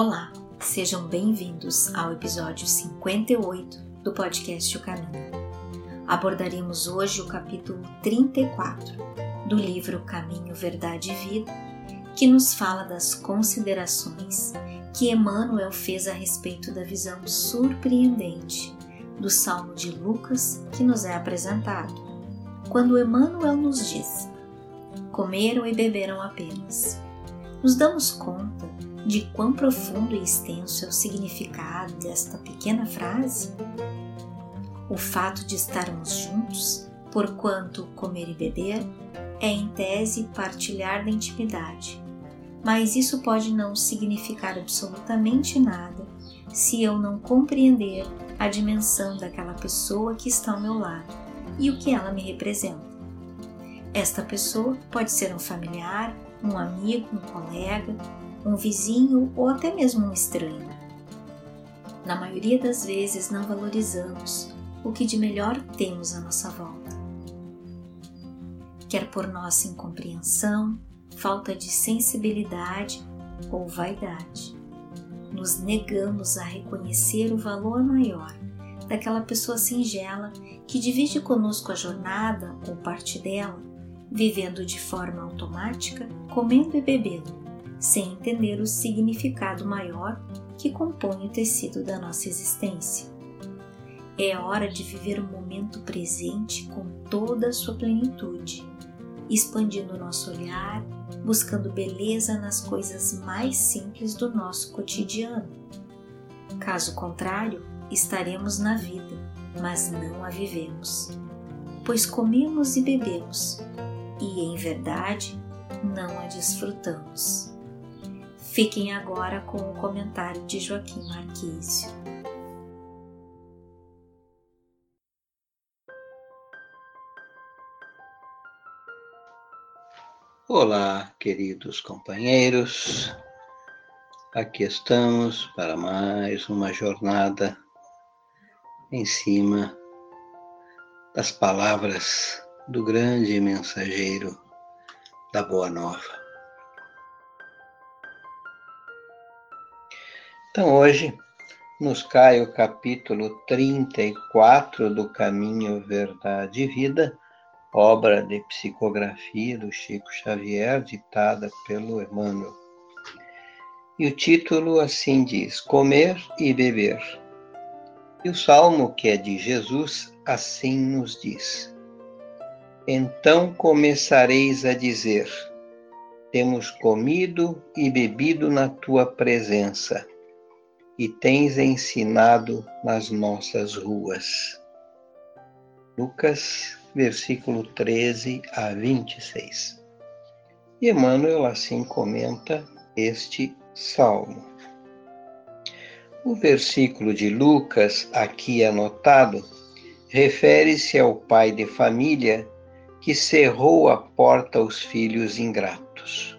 Olá, sejam bem-vindos ao episódio 58 do podcast O Caminho. Abordaremos hoje o capítulo 34 do livro Caminho, Verdade e Vida, que nos fala das considerações que Emmanuel fez a respeito da visão surpreendente do Salmo de Lucas que nos é apresentado, quando Emmanuel nos diz: Comeram e beberam apenas. Nos damos conta de quão profundo e extenso é o significado desta pequena frase? O fato de estarmos juntos, porquanto comer e beber, é em tese partilhar da intimidade, mas isso pode não significar absolutamente nada se eu não compreender a dimensão daquela pessoa que está ao meu lado e o que ela me representa. Esta pessoa pode ser um familiar, um amigo, um colega, um vizinho ou até mesmo um estranho. Na maioria das vezes não valorizamos o que de melhor temos à nossa volta. Quer por nossa incompreensão, falta de sensibilidade ou vaidade. Nos negamos a reconhecer o valor maior daquela pessoa singela que divide conosco a jornada ou parte dela, vivendo de forma automática, comendo e bebendo, sem entender o significado maior que compõe o tecido da nossa existência. É hora de viver o momento presente com toda a sua plenitude expandindo o nosso olhar, buscando beleza nas coisas mais simples do nosso cotidiano. Caso contrário, estaremos na vida, mas não a vivemos, pois comemos e bebemos, e em verdade não a desfrutamos. Fiquem agora com o comentário de Joaquim Marquísio. Olá, queridos companheiros. Aqui estamos para mais uma jornada em cima das palavras do grande mensageiro da Boa Nova. Então, hoje nos cai o capítulo 34 do Caminho, Verdade e Vida obra de psicografia do Chico Xavier, ditada pelo Emmanuel. E o título assim diz: Comer e Beber. E o salmo, que é de Jesus, assim nos diz: Então começareis a dizer: Temos comido e bebido na tua presença, e tens ensinado nas nossas ruas. Lucas versículo 13 a 26. E Emmanuel assim comenta este salmo. O versículo de Lucas, aqui anotado, refere-se ao pai de família que cerrou a porta aos filhos ingratos.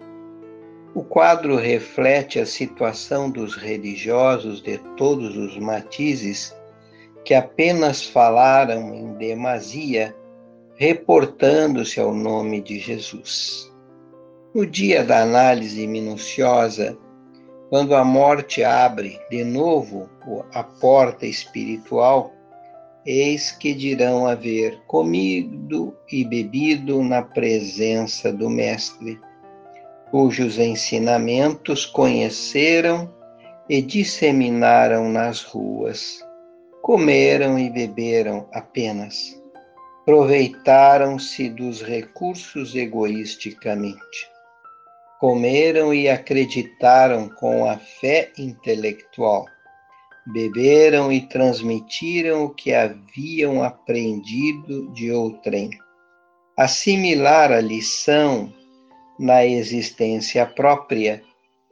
O quadro reflete a situação dos religiosos de todos os matizes que apenas falaram em demasia reportando-se ao nome de Jesus. No dia da análise minuciosa, quando a morte abre de novo a porta espiritual, eis que dirão haver comido e bebido na presença do Mestre, cujos ensinamentos conheceram e disseminaram nas ruas. Comeram e beberam apenas aproveitaram-se dos recursos egoisticamente. Comeram e acreditaram com a fé intelectual. Beberam e transmitiram o que haviam aprendido de outrem. Assimilar a lição na existência própria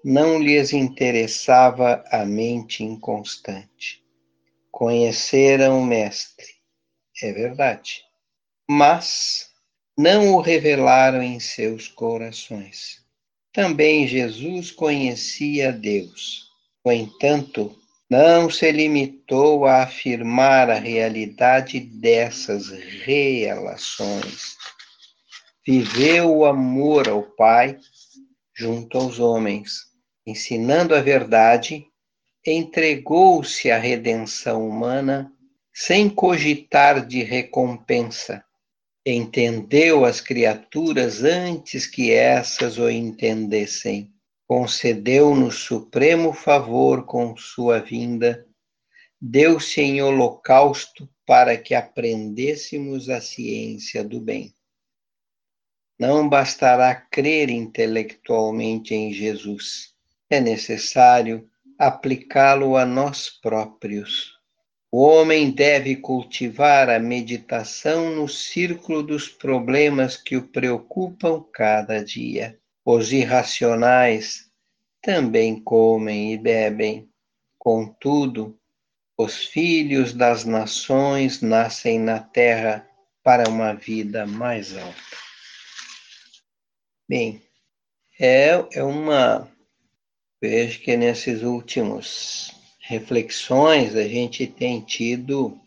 não lhes interessava a mente inconstante. Conheceram o Mestre. É verdade mas não o revelaram em seus corações. Também Jesus conhecia Deus. No entanto, não se limitou a afirmar a realidade dessas relações. Viveu o amor ao Pai junto aos homens, ensinando a verdade, entregou-se à redenção humana sem cogitar de recompensa. Entendeu as criaturas antes que essas o entendessem. Concedeu-nos supremo favor com sua vinda. Deu-se em holocausto para que aprendêssemos a ciência do bem. Não bastará crer intelectualmente em Jesus. É necessário aplicá-lo a nós próprios. O homem deve cultivar a meditação no círculo dos problemas que o preocupam cada dia. Os irracionais também comem e bebem. Contudo, os filhos das nações nascem na terra para uma vida mais alta. Bem, é, é uma. Vejo que nesses últimos reflexões a gente tem tido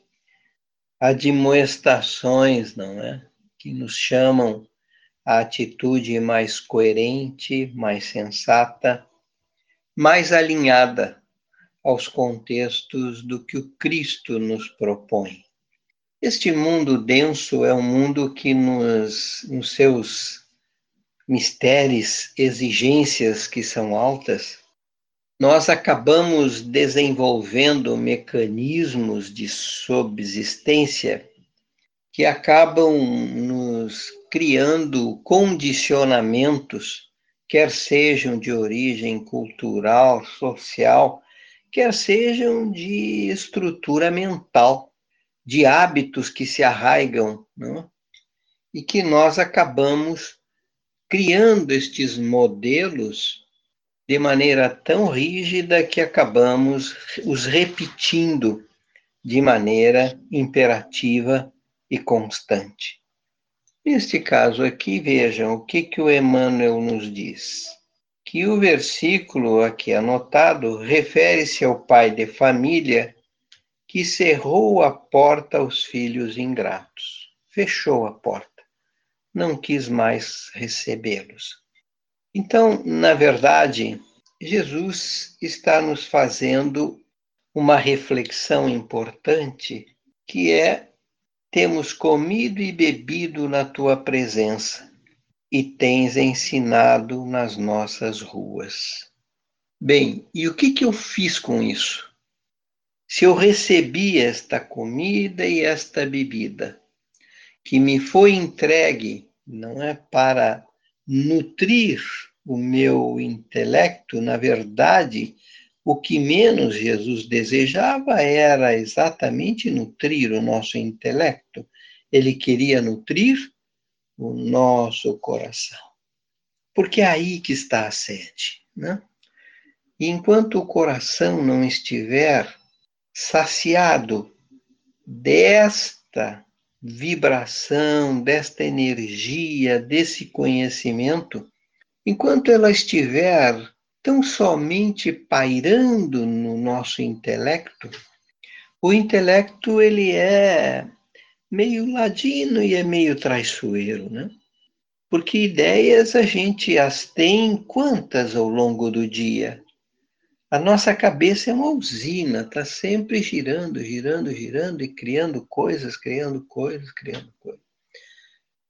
admoestações, não é? Que nos chamam a atitude mais coerente, mais sensata, mais alinhada aos contextos do que o Cristo nos propõe. Este mundo denso é um mundo que nos, nos seus mistérios, exigências que são altas, nós acabamos desenvolvendo mecanismos de subsistência que acabam nos criando condicionamentos, quer sejam de origem cultural, social, quer sejam de estrutura mental, de hábitos que se arraigam, não? É? e que nós acabamos criando estes modelos de maneira tão rígida que acabamos os repetindo de maneira imperativa e constante. Neste caso aqui, vejam o que, que o Emmanuel nos diz. Que o versículo aqui anotado refere-se ao pai de família que cerrou a porta aos filhos ingratos. Fechou a porta não quis mais recebê-los. Então, na verdade, Jesus está nos fazendo uma reflexão importante, que é: temos comido e bebido na tua presença e tens ensinado nas nossas ruas. Bem, e o que, que eu fiz com isso? Se eu recebi esta comida e esta bebida, que me foi entregue não é para nutrir o meu intelecto, na verdade, o que menos Jesus desejava era exatamente nutrir o nosso intelecto. Ele queria nutrir o nosso coração. Porque é aí que está a sede, né? E enquanto o coração não estiver saciado desta vibração, desta energia, desse conhecimento, enquanto ela estiver tão somente pairando no nosso intelecto, o intelecto ele é meio ladino e é meio traiçoeiro, né? Porque ideias a gente as tem quantas ao longo do dia? A nossa cabeça é uma usina, está sempre girando, girando, girando e criando coisas, criando coisas, criando coisas.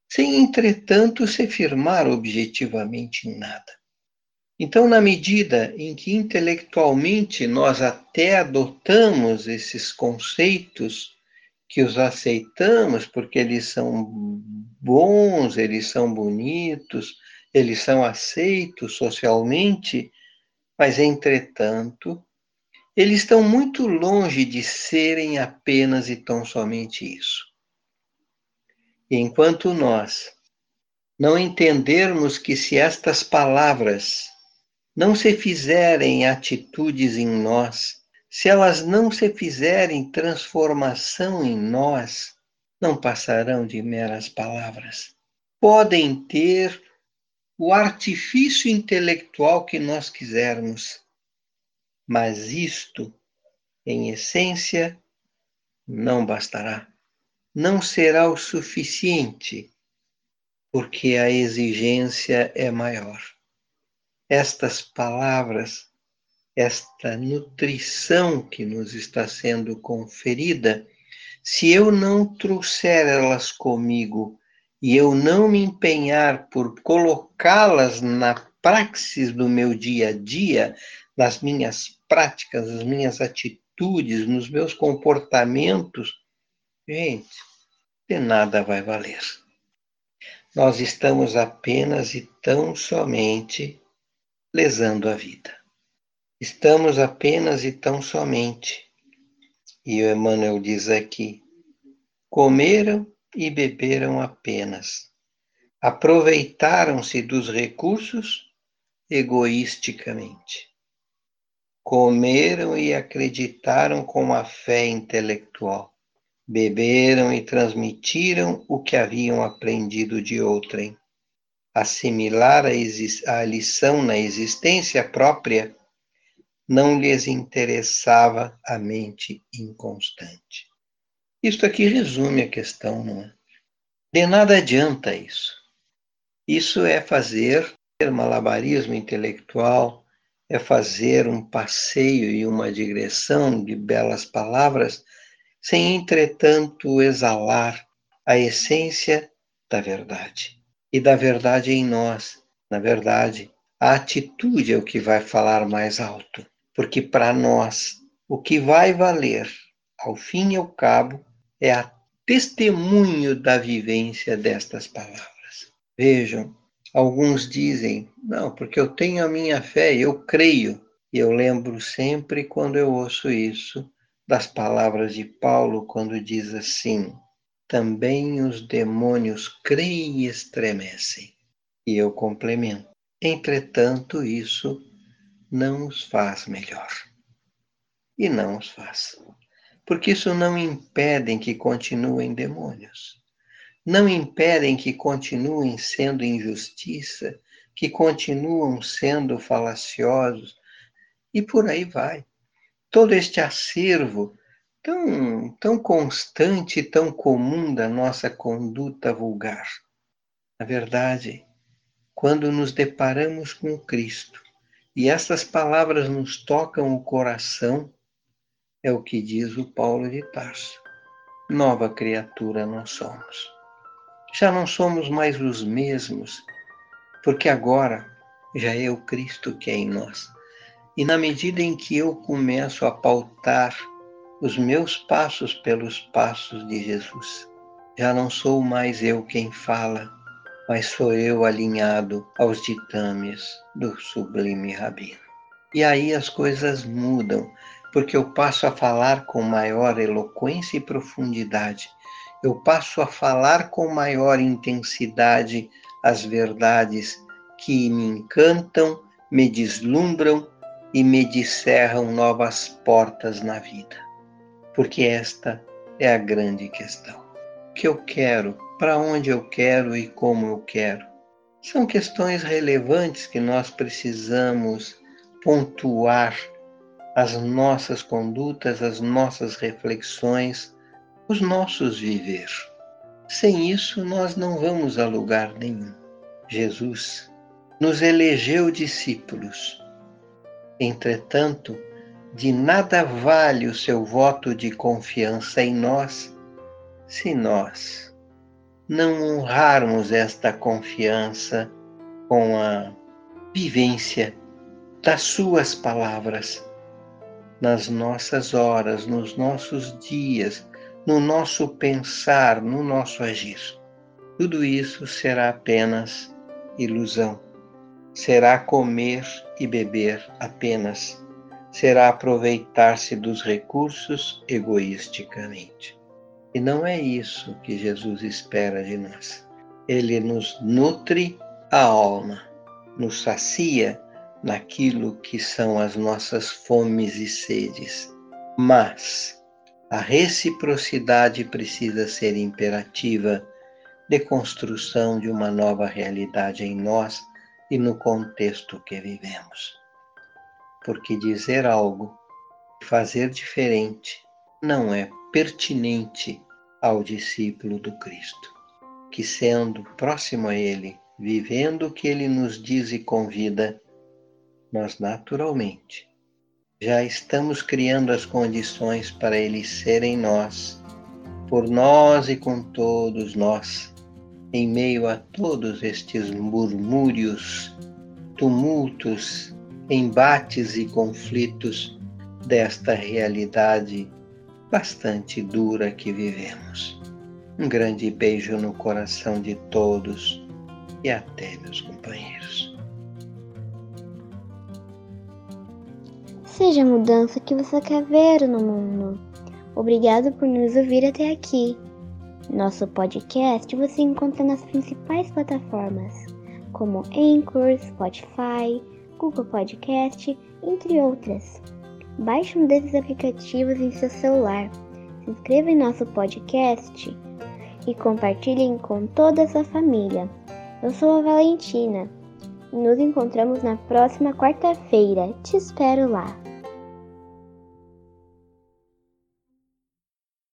Sem, entretanto, se firmar objetivamente em nada. Então, na medida em que intelectualmente nós até adotamos esses conceitos, que os aceitamos porque eles são bons, eles são bonitos, eles são aceitos socialmente, mas, entretanto, eles estão muito longe de serem apenas e tão somente isso. E enquanto nós não entendermos que se estas palavras não se fizerem atitudes em nós, se elas não se fizerem transformação em nós, não passarão de meras palavras. Podem ter o artifício intelectual que nós quisermos, mas isto, em essência, não bastará. Não será o suficiente, porque a exigência é maior. estas palavras, esta nutrição que nos está sendo conferida, se eu não trouxer elas comigo e eu não me empenhar por colocá-las na praxis do meu dia a dia, nas minhas práticas, nas minhas atitudes, nos meus comportamentos, gente, de nada vai valer. Nós estamos apenas e tão somente lesando a vida. Estamos apenas e tão somente, e o Emmanuel diz aqui, comeram e beberam apenas. Aproveitaram-se dos recursos egoisticamente. Comeram e acreditaram com a fé intelectual. Beberam e transmitiram o que haviam aprendido de outrem. Assimilar a, a lição na existência própria não lhes interessava a mente inconstante. Isto aqui resume a questão, não é? De nada adianta isso. Isso é fazer malabarismo intelectual, é fazer um passeio e uma digressão de belas palavras, sem entretanto exalar a essência da verdade. E da verdade em nós, na verdade, a atitude é o que vai falar mais alto, porque para nós o que vai valer, ao fim e ao cabo, é a testemunho da vivência destas palavras. Vejam, alguns dizem, não, porque eu tenho a minha fé, eu creio. E eu lembro sempre quando eu ouço isso das palavras de Paulo, quando diz assim: também os demônios creem e estremecem. E eu complemento: entretanto, isso não os faz melhor. E não os faz porque isso não impede que continuem demônios, não impedem que continuem sendo injustiça, que continuam sendo falaciosos, e por aí vai. Todo este acervo tão, tão constante, tão comum da nossa conduta vulgar. Na verdade, quando nos deparamos com Cristo e essas palavras nos tocam o coração, é o que diz o Paulo de Tarso. Nova criatura nós somos. Já não somos mais os mesmos, porque agora já é o Cristo que é em nós. E na medida em que eu começo a pautar os meus passos pelos passos de Jesus, já não sou mais eu quem fala, mas sou eu alinhado aos ditames do sublime Rabino. E aí as coisas mudam, porque eu passo a falar com maior eloquência e profundidade. Eu passo a falar com maior intensidade as verdades que me encantam, me deslumbram e me descerram novas portas na vida. Porque esta é a grande questão. O que eu quero, para onde eu quero e como eu quero. São questões relevantes que nós precisamos pontuar as nossas condutas, as nossas reflexões, os nossos viver. Sem isso, nós não vamos a lugar nenhum. Jesus nos elegeu discípulos. Entretanto, de nada vale o seu voto de confiança em nós se nós não honrarmos esta confiança com a vivência das suas palavras nas nossas horas, nos nossos dias, no nosso pensar, no nosso agir. Tudo isso será apenas ilusão. Será comer e beber apenas. Será aproveitar-se dos recursos egoisticamente. E não é isso que Jesus espera de nós. Ele nos nutre a alma, nos sacia naquilo que são as nossas fomes e sedes. Mas a reciprocidade precisa ser imperativa de construção de uma nova realidade em nós e no contexto que vivemos. Porque dizer algo, fazer diferente, não é pertinente ao discípulo do Cristo, que sendo próximo a Ele, vivendo o que Ele nos diz e convida, nós naturalmente já estamos criando as condições para eles serem nós, por nós e com todos nós, em meio a todos estes murmúrios, tumultos, embates e conflitos desta realidade bastante dura que vivemos. Um grande beijo no coração de todos e até, meus companheiros. Seja a mudança que você quer ver no mundo. Obrigado por nos ouvir até aqui. Nosso podcast você encontra nas principais plataformas, como Anchor, Spotify, Google Podcast, entre outras. Baixe um desses aplicativos em seu celular, se inscreva em nosso podcast e compartilhem com toda a sua família. Eu sou a Valentina e nos encontramos na próxima quarta-feira. Te espero lá!